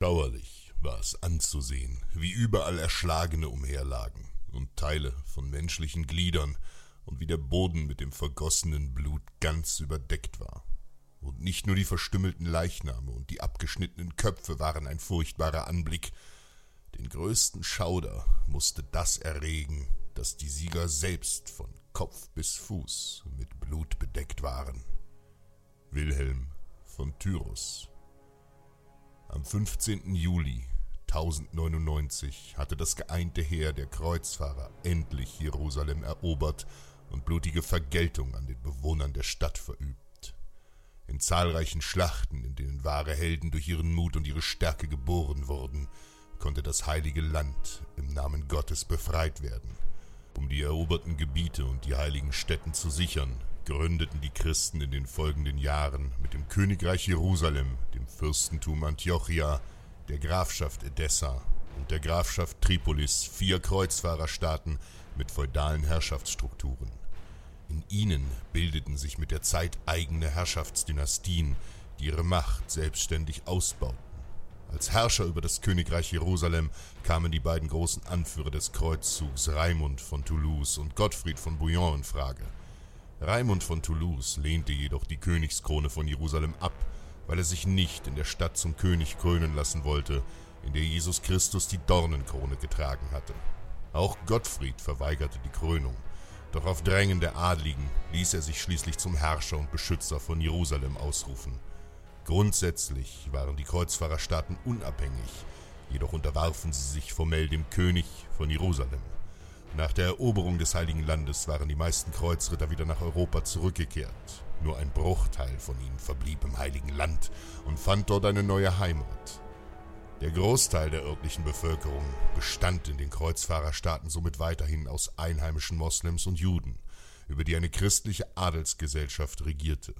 Dauerlich war es anzusehen, wie überall Erschlagene umherlagen und Teile von menschlichen Gliedern und wie der Boden mit dem vergossenen Blut ganz überdeckt war. Und nicht nur die verstümmelten Leichname und die abgeschnittenen Köpfe waren ein furchtbarer Anblick, den größten Schauder musste das erregen, dass die Sieger selbst von Kopf bis Fuß mit Blut bedeckt waren. Wilhelm von Tyrus. Am 15. Juli 1099 hatte das geeinte Heer der Kreuzfahrer endlich Jerusalem erobert und blutige Vergeltung an den Bewohnern der Stadt verübt. In zahlreichen Schlachten, in denen wahre Helden durch ihren Mut und ihre Stärke geboren wurden, konnte das heilige Land im Namen Gottes befreit werden. Um die eroberten Gebiete und die heiligen Stätten zu sichern, gründeten die Christen in den folgenden Jahren mit dem Königreich Jerusalem, dem Fürstentum Antiochia, der Grafschaft Edessa und der Grafschaft Tripolis vier Kreuzfahrerstaaten mit feudalen Herrschaftsstrukturen. In ihnen bildeten sich mit der Zeit eigene Herrschaftsdynastien, die ihre Macht selbstständig ausbauten. Als Herrscher über das Königreich Jerusalem kamen die beiden großen Anführer des Kreuzzugs Raimund von Toulouse und Gottfried von Bouillon in Frage. Raimund von Toulouse lehnte jedoch die Königskrone von Jerusalem ab, weil er sich nicht in der Stadt zum König krönen lassen wollte, in der Jesus Christus die Dornenkrone getragen hatte. Auch Gottfried verweigerte die Krönung, doch auf Drängen der Adligen ließ er sich schließlich zum Herrscher und Beschützer von Jerusalem ausrufen. Grundsätzlich waren die Kreuzfahrerstaaten unabhängig, jedoch unterwarfen sie sich formell dem König von Jerusalem. Nach der Eroberung des Heiligen Landes waren die meisten Kreuzritter wieder nach Europa zurückgekehrt. Nur ein Bruchteil von ihnen verblieb im Heiligen Land und fand dort eine neue Heimat. Der Großteil der örtlichen Bevölkerung bestand in den Kreuzfahrerstaaten somit weiterhin aus einheimischen Moslems und Juden, über die eine christliche Adelsgesellschaft regierte.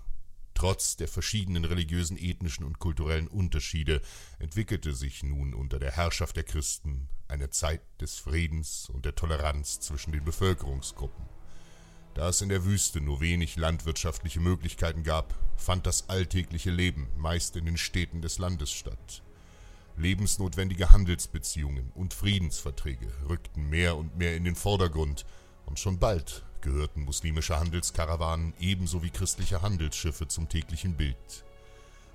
Trotz der verschiedenen religiösen, ethnischen und kulturellen Unterschiede entwickelte sich nun unter der Herrschaft der Christen eine Zeit des Friedens und der Toleranz zwischen den Bevölkerungsgruppen. Da es in der Wüste nur wenig landwirtschaftliche Möglichkeiten gab, fand das alltägliche Leben meist in den Städten des Landes statt. Lebensnotwendige Handelsbeziehungen und Friedensverträge rückten mehr und mehr in den Vordergrund, und schon bald gehörten muslimische Handelskarawanen ebenso wie christliche Handelsschiffe zum täglichen Bild.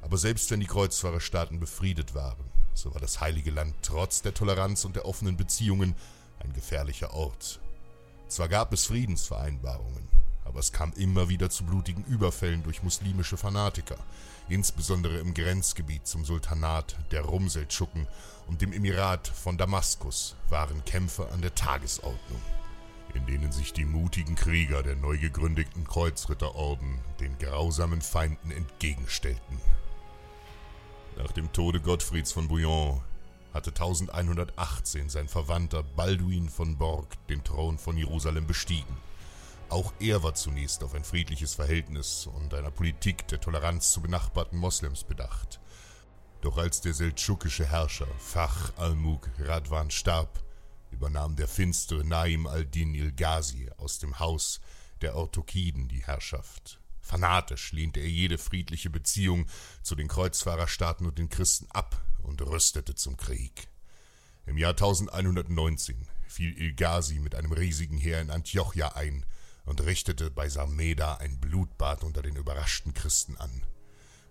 Aber selbst wenn die Kreuzfahrerstaaten befriedet waren, so war das heilige Land trotz der Toleranz und der offenen Beziehungen ein gefährlicher Ort. Zwar gab es Friedensvereinbarungen, aber es kam immer wieder zu blutigen Überfällen durch muslimische Fanatiker, insbesondere im Grenzgebiet zum Sultanat der Rumseldschuken und dem Emirat von Damaskus waren Kämpfe an der Tagesordnung in denen sich die mutigen Krieger der neu gegründeten Kreuzritterorden den grausamen Feinden entgegenstellten. Nach dem Tode Gottfrieds von Bouillon hatte 1118 sein Verwandter Balduin von Borg den Thron von Jerusalem bestiegen. Auch er war zunächst auf ein friedliches Verhältnis und einer Politik der Toleranz zu benachbarten Moslems bedacht. Doch als der seldschukische Herrscher Fach al-Mug Radwan starb, übernahm der finstere Naim al-Din il-Ghazi aus dem Haus der Orthokiden die Herrschaft. Fanatisch lehnte er jede friedliche Beziehung zu den Kreuzfahrerstaaten und den Christen ab und rüstete zum Krieg. Im Jahr 1119 fiel Il-Ghazi mit einem riesigen Heer in Antiochia ein und richtete bei Sarmeda ein Blutbad unter den überraschten Christen an.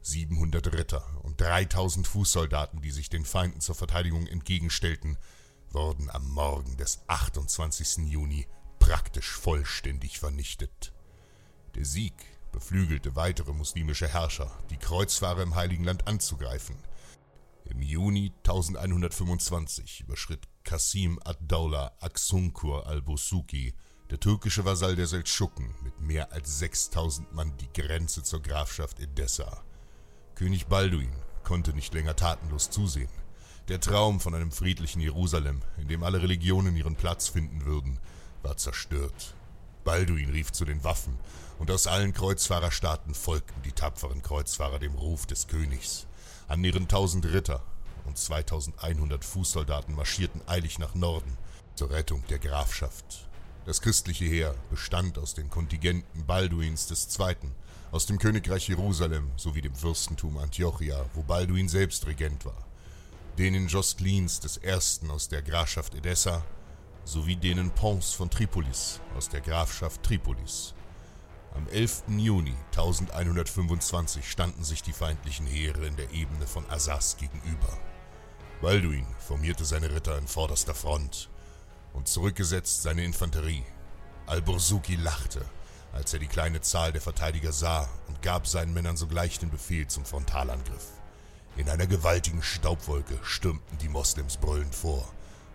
700 Ritter und 3000 Fußsoldaten, die sich den Feinden zur Verteidigung entgegenstellten, wurden am Morgen des 28. Juni praktisch vollständig vernichtet. Der Sieg beflügelte weitere muslimische Herrscher, die Kreuzfahrer im Heiligen Land anzugreifen. Im Juni 1125 überschritt Qasim ad-Dawla Aksunkur al-Busuki, der türkische Vasall der Seldschuken, mit mehr als 6000 Mann die Grenze zur Grafschaft Edessa. König Balduin konnte nicht länger tatenlos zusehen. Der Traum von einem friedlichen Jerusalem, in dem alle Religionen ihren Platz finden würden, war zerstört. Balduin rief zu den Waffen, und aus allen Kreuzfahrerstaaten folgten die tapferen Kreuzfahrer dem Ruf des Königs. An ihren tausend Ritter und 2100 Fußsoldaten marschierten eilig nach Norden zur Rettung der Grafschaft. Das christliche Heer bestand aus den Kontingenten Balduins II., aus dem Königreich Jerusalem sowie dem Fürstentum Antiochia, wo Balduin selbst Regent war, denen Joscelins I. aus der Grafschaft Edessa sowie denen Pons von Tripolis aus der Grafschaft Tripolis. Am 11. Juni 1125 standen sich die feindlichen Heere in der Ebene von Assas gegenüber. Balduin formierte seine Ritter in vorderster Front und zurückgesetzt seine Infanterie. Al-Bursuki lachte, als er die kleine Zahl der Verteidiger sah und gab seinen Männern sogleich den Befehl zum Frontalangriff. In einer gewaltigen Staubwolke stürmten die Moslems brüllend vor.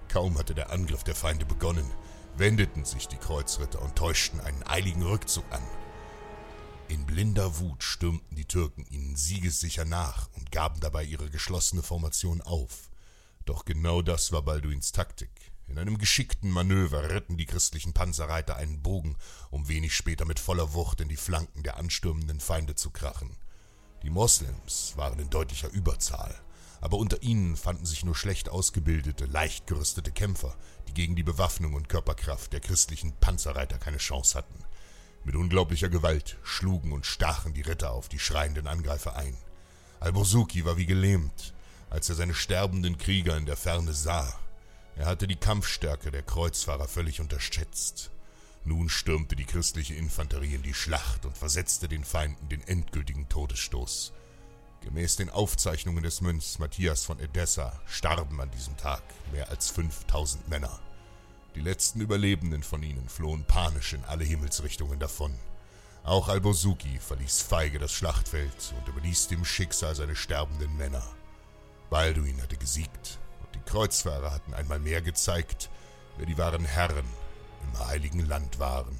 Kaum hatte der Angriff der Feinde begonnen, wendeten sich die Kreuzritter und täuschten einen eiligen Rückzug an. In blinder Wut stürmten die Türken ihnen siegessicher nach und gaben dabei ihre geschlossene Formation auf. Doch genau das war Balduins Taktik. In einem geschickten Manöver ritten die christlichen Panzerreiter einen Bogen, um wenig später mit voller Wucht in die Flanken der anstürmenden Feinde zu krachen. Die Moslems waren in deutlicher Überzahl, aber unter ihnen fanden sich nur schlecht ausgebildete, leicht gerüstete Kämpfer, die gegen die Bewaffnung und Körperkraft der christlichen Panzerreiter keine Chance hatten. Mit unglaublicher Gewalt schlugen und stachen die Ritter auf die schreienden Angreifer ein. Alborsuki war wie gelähmt, als er seine sterbenden Krieger in der Ferne sah. Er hatte die Kampfstärke der Kreuzfahrer völlig unterschätzt. Nun stürmte die christliche Infanterie in die Schlacht und versetzte den Feinden den endgültigen Todesstoß. Gemäß den Aufzeichnungen des Mönchs Matthias von Edessa starben an diesem Tag mehr als 5000 Männer. Die letzten Überlebenden von ihnen flohen panisch in alle Himmelsrichtungen davon. Auch Albosuki verließ feige das Schlachtfeld und überließ dem Schicksal seine sterbenden Männer. Balduin hatte gesiegt und die Kreuzfahrer hatten einmal mehr gezeigt, wer die wahren Herren im heiligen Land waren.